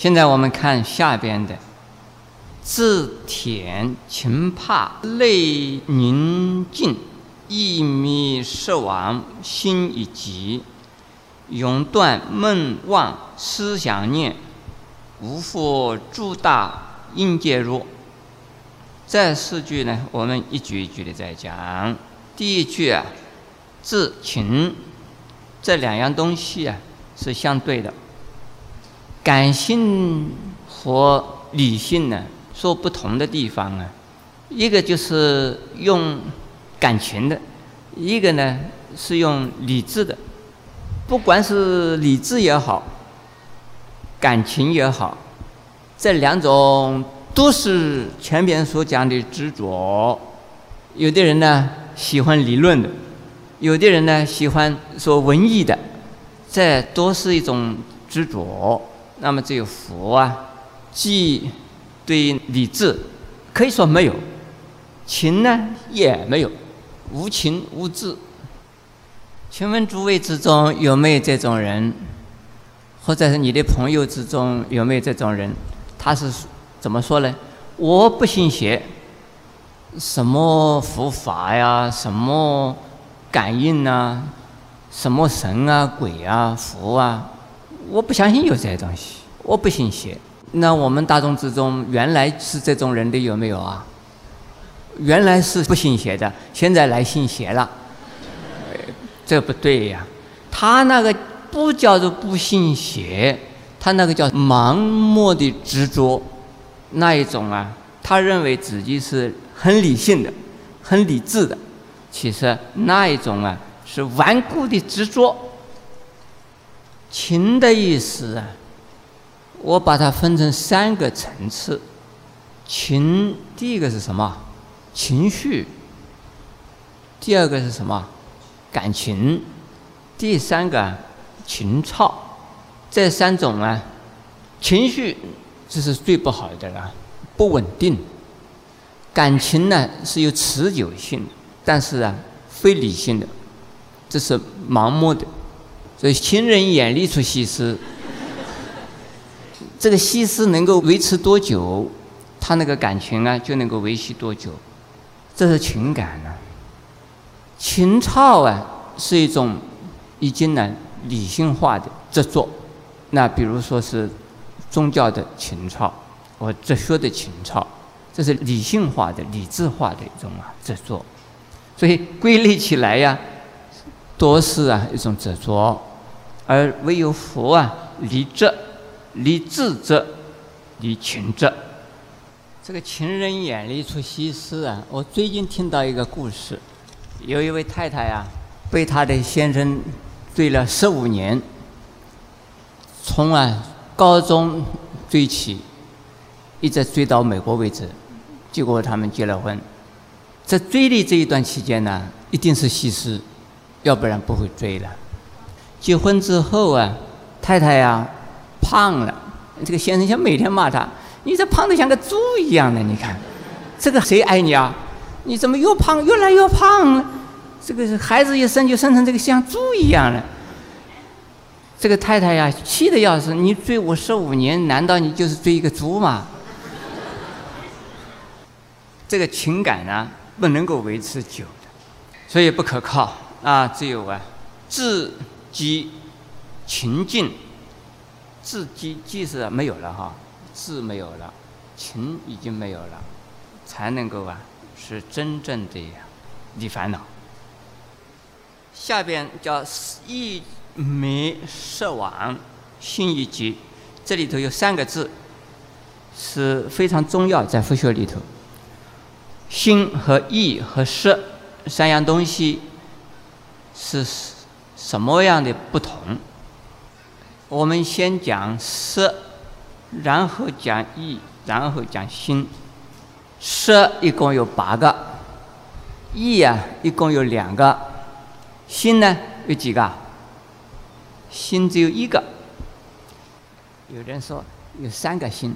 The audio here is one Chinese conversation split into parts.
现在我们看下边的：自恬情怕泪凝静，意迷失亡心已急，永断梦妄思想念，无复诸大应介入。这四句呢，我们一句一句的在讲。第一句啊，自情，这两样东西啊是相对的。感性和理性呢，说不同的地方啊，一个就是用感情的，一个呢是用理智的。不管是理智也好，感情也好，这两种。都是前边所讲的执着。有的人呢喜欢理论的，有的人呢喜欢说文艺的，这都是一种执着。那么只有佛啊，既对理智可以说没有，情呢也没有，无情无智。请问诸位之中有没有这种人？或者是你的朋友之中有没有这种人？他是。怎么说呢？我不信邪，什么佛法呀，什么感应啊，什么神啊、鬼啊、佛啊，我不相信有这些东西。我不信邪。那我们大众之中，原来是这种人的有没有啊？原来是不信邪的，现在来信邪了，这不对呀。他那个不叫做不信邪，他那个叫盲目的执着。那一种啊，他认为自己是很理性的、很理智的，其实那一种啊是顽固的执着。情的意思啊，我把它分成三个层次。情第一个是什么？情绪。第二个是什么？感情。第三个情操。这三种啊，情绪。这是最不好的了，不稳定。感情呢是有持久性，但是啊，非理性的，这是盲目的。所以情人眼里出西施，这个西施能够维持多久，他那个感情啊就能够维系多久，这是情感呢。情操啊是一种已经呢理性化的执着，那比如说是。宗教的情操，或哲学的情操，这是理性化的、理智化的一种啊执着。所以归类起来呀，多是啊一种执着，而唯有佛啊，离智、离智者、离情者。这个情人眼里出西施啊！我最近听到一个故事，有一位太太啊，被她的先生追了十五年，从啊。高中追起，一直追到美国为止，结果他们结了婚。在追的这一段期间呢，一定是西施，要不然不会追了。结婚之后啊，太太呀胖了，这个先生想每天骂他：“你这胖的像个猪一样的，你看，这个谁爱你啊？你怎么又胖，越来越胖了？这个孩子一生就生成这个像猪一样的。”这个太太呀，气得要死！你追我十五年，难道你就是追一个猪吗？这个情感呢，不能够维持久的，所以不可靠啊！只有啊，自即情境，自己即使没有了哈，字没有了，情已经没有了，才能够啊，是真正的离烦恼。下边叫一。没失亡，心一急。这里头有三个字，是非常重要，在佛学里头。心和意和色三样东西是什么样的不同？我们先讲色，然后讲意，然后讲心。色一共有八个，意啊一共有两个，心呢有几个？心只有一个，有人说有三个心，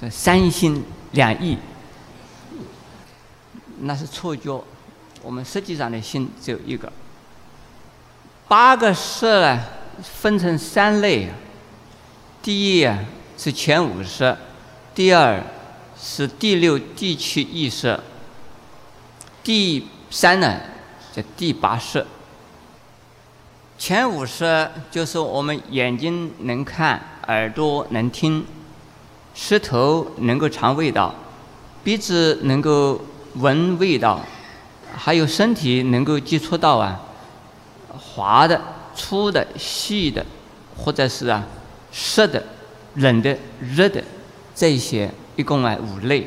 说三心两意，那是错觉。我们实际上的心只有一个。八个色呢，分成三类。第一啊，是前五色，第二是第六、第七意识，第三呢叫第八色。前五色就是我们眼睛能看，耳朵能听，舌头能够尝味道，鼻子能够闻味道，还有身体能够接触到啊滑的、粗的、细的，或者是啊湿的。冷的、热的，这些一共啊五类。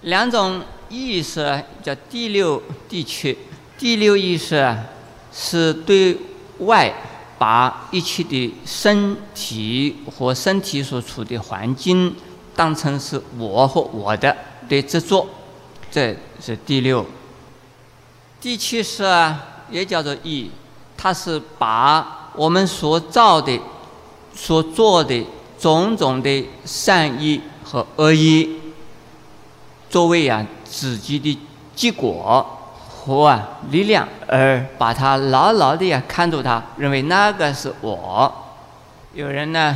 两种意识叫第六、第七。第六意识啊，是对外把一切的身体和身体所处的环境当成是我和我的的执着，这是第六。第七是啊，也叫做意，它是把我们所造的、所做的。种种的善意和恶意，作为啊自己的结果和啊力量，而把它牢牢的呀看住它，认为那个是我。有人呢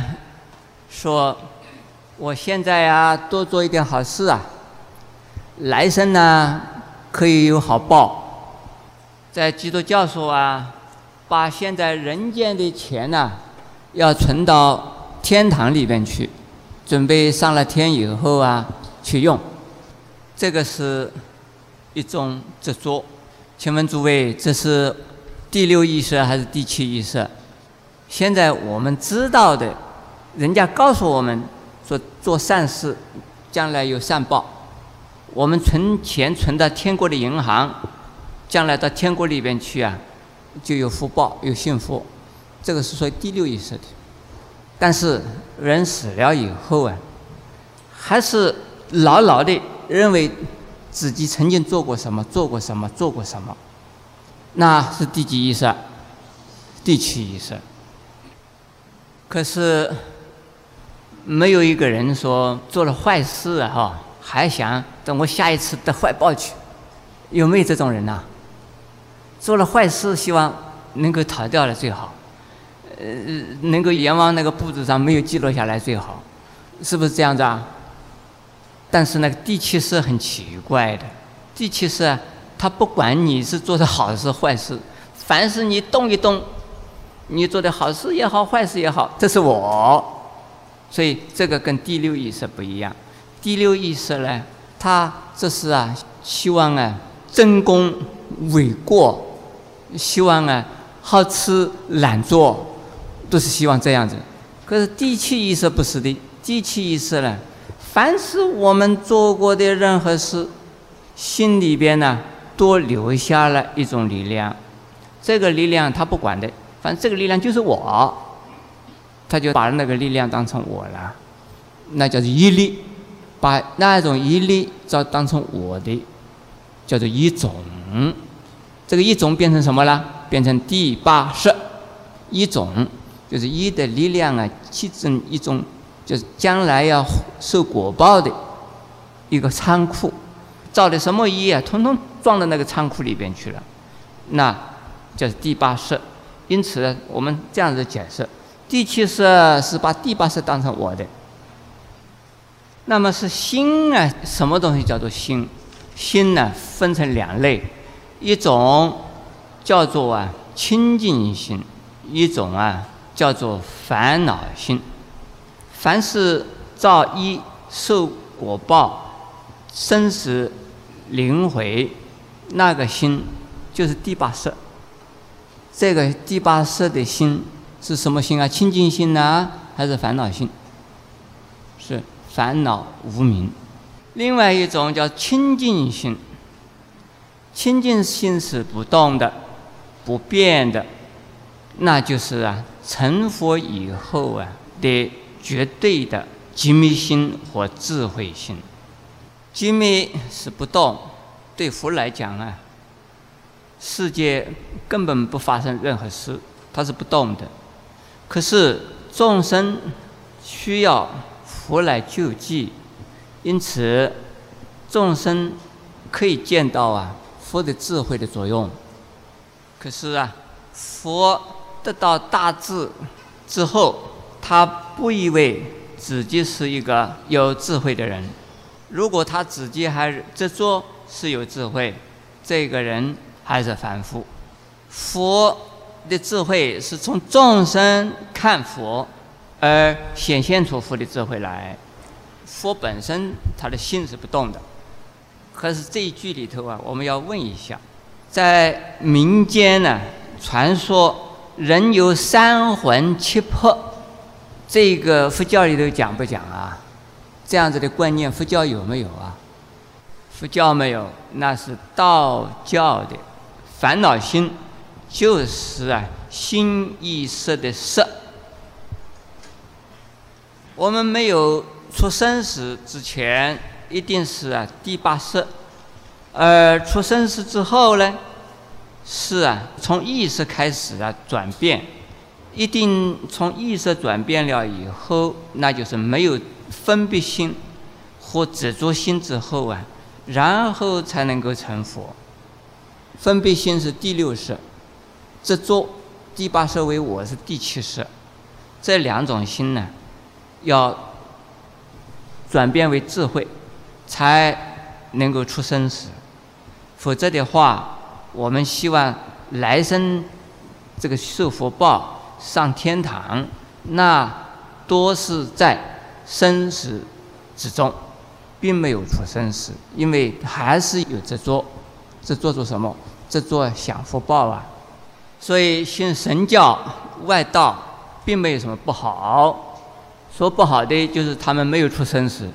说，我现在呀多做一点好事啊，来生呢可以有好报。在基督教说啊，把现在人间的钱呢要存到。天堂里边去，准备上了天以后啊去用，这个是一种执着。请问诸位，这是第六意识还是第七意识？现在我们知道的，人家告诉我们说做善事，将来有善报。我们存钱存到天国的银行，将来到天国里边去啊，就有福报，有幸福。这个是说第六意识的。但是人死了以后啊，还是牢牢的认为自己曾经做过什么，做过什么，做过什么，那是第几意识？第七意识。可是没有一个人说做了坏事啊，哈，还想等我下一次得坏报去，有没有这种人呐？做了坏事，希望能够逃掉了最好。呃，能够阎王那个簿子上没有记录下来最好，是不是这样子啊？但是那个第七识很奇怪的，第七识他不管你是做的好事坏事，凡是你动一动，你做的好事也好，坏事也好，这是我，所以这个跟第六意识不一样。第六意识呢，他这是啊，希望啊，争功诿过，希望啊，好吃懒做。都是希望这样子，可是第七意识不是的。第七意识呢，凡是我们做过的任何事，心里边呢，都留下了一种力量。这个力量他不管的，反正这个力量就是我，他就把那个力量当成我了，那叫做一力，把那种一力照当成我的，叫做一种。这个一种变成什么了？变成第八识一种。就是一的力量啊，其中一种就是将来要受果报的一个仓库，造的什么一啊，通通装到那个仓库里边去了，那就是第八识。因此呢，我们这样子解释：第七识是把第八识当成我的。那么是心啊，什么东西叫做心？心呢，分成两类，一种叫做啊清净心，一种啊。叫做烦恼心，凡是造一受果报、生死轮回，那个心就是第八识。这个第八识的心是什么心啊？清净心呢，还是烦恼心？是烦恼无明。另外一种叫清净心，清净心是不动的、不变的，那就是啊。成佛以后啊的绝对的机密心和智慧心，机密是不动，对佛来讲啊，世界根本不发生任何事，它是不动的。可是众生需要佛来救济，因此众生可以见到啊佛的智慧的作用。可是啊佛。得到大智之后，他不以为自己是一个有智慧的人。如果他自己还执着是有智慧，这个人还是凡夫。佛的智慧是从众生看佛而显现出佛的智慧来。佛本身他的心是不动的。可是这一句里头啊，我们要问一下，在民间呢传说人有三魂七魄，这个佛教里头讲不讲啊？这样子的观念，佛教有没有啊？佛教没有，那是道教的烦恼心。就是啊，心意识的识。我们没有出生时之前，一定是啊第八识；而出生时之后呢，是啊从意识开始啊转变，一定从意识转变了以后，那就是没有分别心和执着心之后啊，然后才能够成佛。分别心是第六识。执着第八识为我是第七识，这两种心呢，要转变为智慧，才能够出生死。否则的话，我们希望来生这个受福报上天堂，那多是在生死之中，并没有出生死，因为还是有执着，执着做什么？执着享福报啊。所以信神教外道并没有什么不好，说不好的就是他们没有出生时，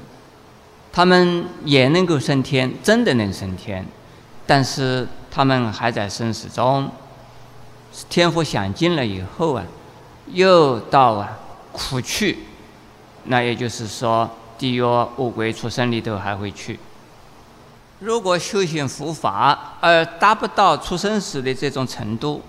他们也能够升天，真的能升天，但是他们还在生死中，天福享尽了以后啊，又到啊苦去，那也就是说地狱恶鬼畜生里头还会去。如果修行佛法而达不到出生时的这种程度，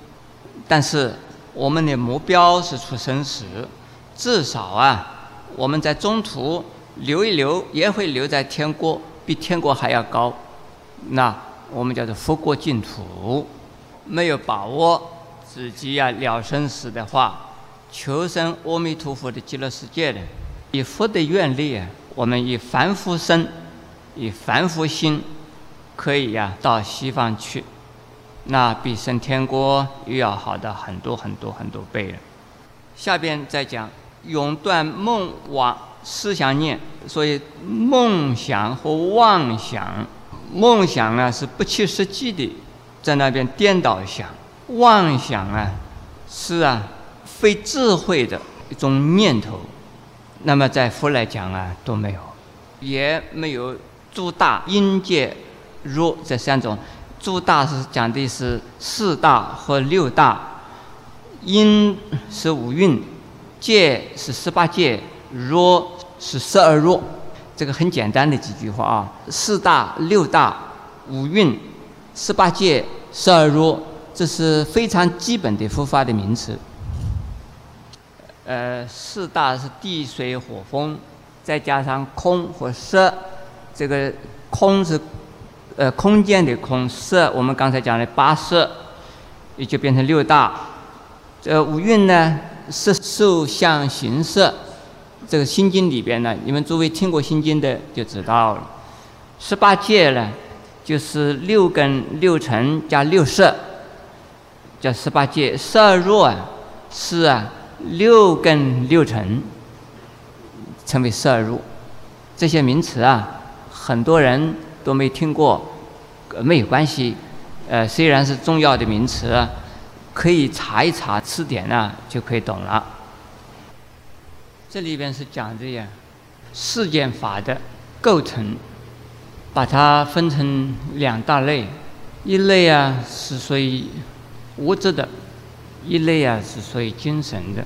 但是我们的目标是出生时，至少啊，我们在中途留一留，也会留在天国，比天国还要高。那我们叫做佛国净土。没有把握自己要了生死的话，求生阿弥陀佛的极乐世界的，以佛的愿力啊，我们以凡夫身，以凡夫心，可以呀到西方去。那比升天国又要好的很多很多很多倍了。下边再讲永断梦网思想念，所以梦想和妄想，梦想啊是不切实际的，在那边颠倒想；妄想啊是啊非智慧的一种念头。那么在佛来讲啊都没有，也没有诸大阴界若这三种。诸大是讲的是四大和六大，阴是五蕴，界是十八界，若是十二若。这个很简单的几句话啊，四大、六大、五蕴、十八界、十二若，这是非常基本的佛法的名词。呃，四大是地、水、火、风，再加上空和色，这个空是。呃，空间的空色，我们刚才讲的八色，也就变成六大。这五蕴呢，色受相行识。这个心经里边呢，你们诸位听过心经的就知道了。十八界呢，就是六根六尘加六色，叫十八界。十二若啊，是啊，六根六尘，称为色入。这些名词啊，很多人。都没听过，没有关系。呃，虽然是重要的名词，可以查一查词典呢，就可以懂了。这里边是讲的呀，世间法的构成，把它分成两大类，一类啊是属于物质的，一类啊是属于精神的。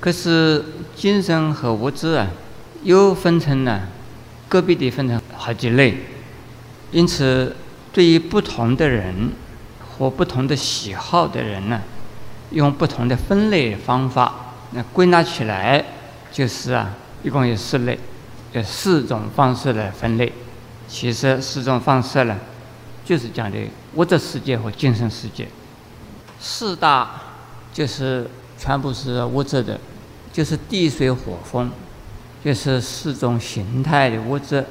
可是精神和物质啊，又分成了个别的分成好几类。因此，对于不同的人或不同的喜好的人呢，用不同的分类方法，那归纳起来就是啊，一共有四类，有四种方式来分类。其实四种方式呢，就是讲的物质世界和精神世界。四大就是全部是物质的，就是地水火风，就是四种形态的物质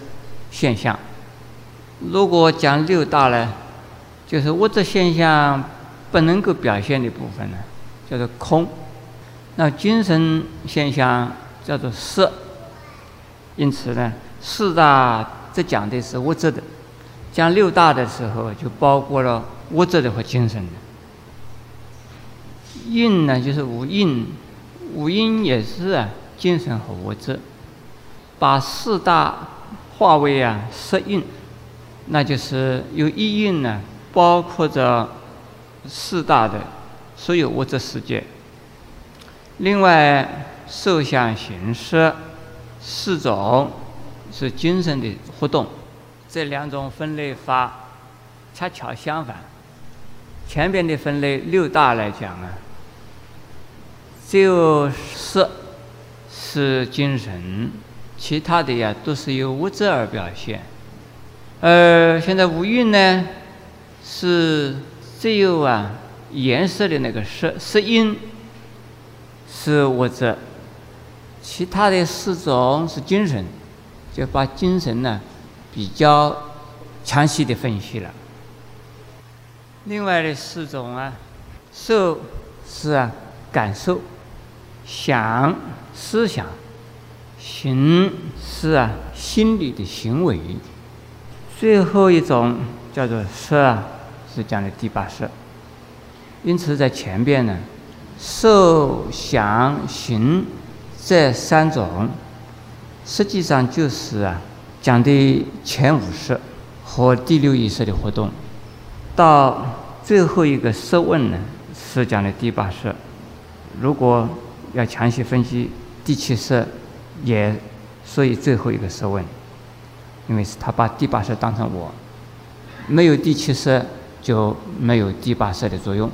现象。如果讲六大呢，就是物质现象不能够表现的部分呢，叫做空。那精神现象叫做色。因此呢，四大这讲的是物质的，讲六大的时候就包括了物质的和精神的。印呢，就是五印，五印也是啊，精神和物质。把四大化为啊色印，那就是有一印呢，包括着四大的所有物质世界。另外，受想行识四种是精神的活动，这两种分类法恰巧相反。前边的分类六大来讲啊，只有色是精神。其他的呀，都是由物质而表现。而现在五蕴呢，是只有啊颜色的那个色色音是物质，其他的四种是精神，就把精神呢比较详细的分析了。另外的四种啊，受是啊感受，想思想。行是啊，心理的行为。最后一种叫做色啊，是讲的第八色。因此在前边呢，受、想、行这三种，实际上就是啊讲的前五色和第六意识的活动。到最后一个色问呢，是讲的第八识。如果要详细分析第七识。也，所以最后一个色问，因为是他把第八识当成我，没有第七识就没有第八识的作用，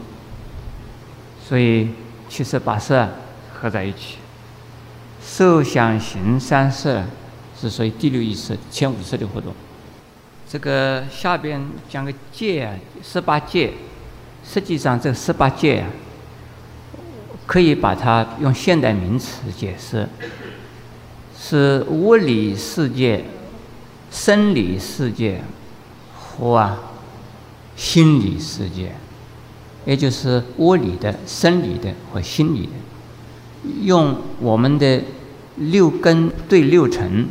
所以七识八识合在一起，受想行三色是属于第六意识前五色的活动。这个下边讲个界啊，十八界，实际上这十八界啊，可以把它用现代名词解释。是物理世界、生理世界和啊心理世界，也就是物理的、生理的和心理的。用我们的六根对六尘，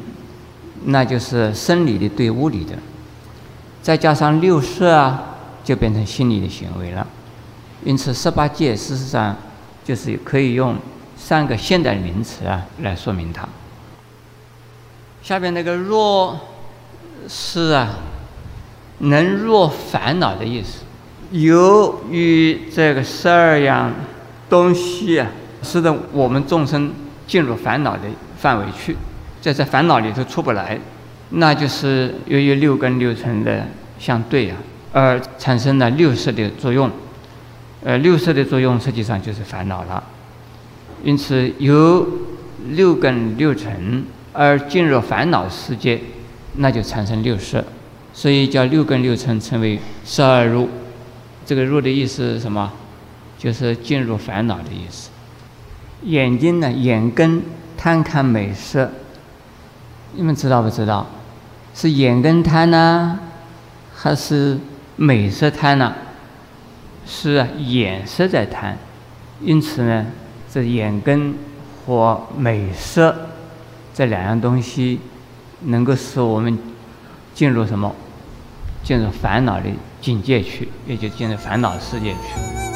那就是生理的对物理的，再加上六色啊，就变成心理的行为了。因此，十八界事实上就是可以用三个现代名词啊来说明它。下边那个若，是啊，能若烦恼的意思。由于这个十二样东西啊，使得我们众生进入烦恼的范围去，在这烦恼里头出不来，那就是由于六根六尘的相对啊，而产生了六色的作用。呃，六色的作用实际上就是烦恼了。因此，由六根六尘。而进入烦恼世界，那就产生六识，所以叫六根六尘称为十二入。这个入的意思是什么？就是进入烦恼的意思。眼睛呢，眼根贪看美色，你们知道不知道？是眼根贪呢，还是美色贪呢？是，眼色在贪。因此呢，这眼根和美色。这两样东西能够使我们进入什么？进入烦恼的境界去，也就进入烦恼世界去。